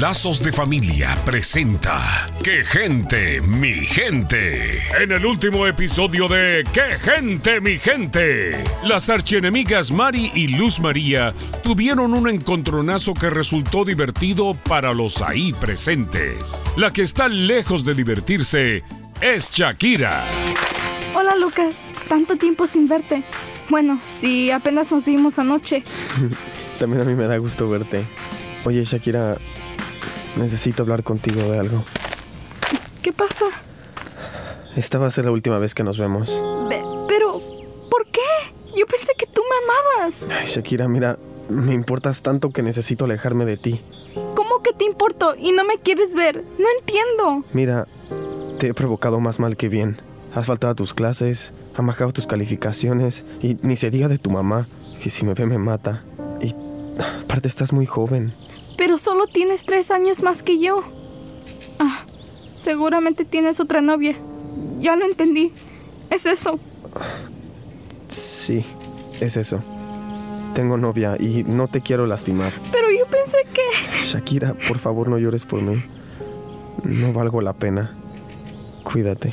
Lazos de Familia presenta ¡Qué gente, mi gente! En el último episodio de ¡Qué gente, mi gente! Las archienemigas Mari y Luz María tuvieron un encontronazo que resultó divertido para los ahí presentes. La que está lejos de divertirse es Shakira. Hola Lucas, tanto tiempo sin verte. Bueno, sí, apenas nos vimos anoche. También a mí me da gusto verte. Oye, Shakira, necesito hablar contigo de algo. ¿Qué pasa? Esta va a ser la última vez que nos vemos. Be- pero, ¿por qué? Yo pensé que tú me amabas. Ay, Shakira, mira, me importas tanto que necesito alejarme de ti. ¿Cómo que te importo y no me quieres ver? No entiendo. Mira, te he provocado más mal que bien. Has faltado a tus clases, han bajado tus calificaciones y ni se diga de tu mamá, que si me ve me mata. Y aparte estás muy joven. Pero solo tienes tres años más que yo. Ah, seguramente tienes otra novia. Ya lo entendí. Es eso. Sí, es eso. Tengo novia y no te quiero lastimar. Pero yo pensé que... Shakira, por favor no llores por mí. No valgo la pena. Cuídate.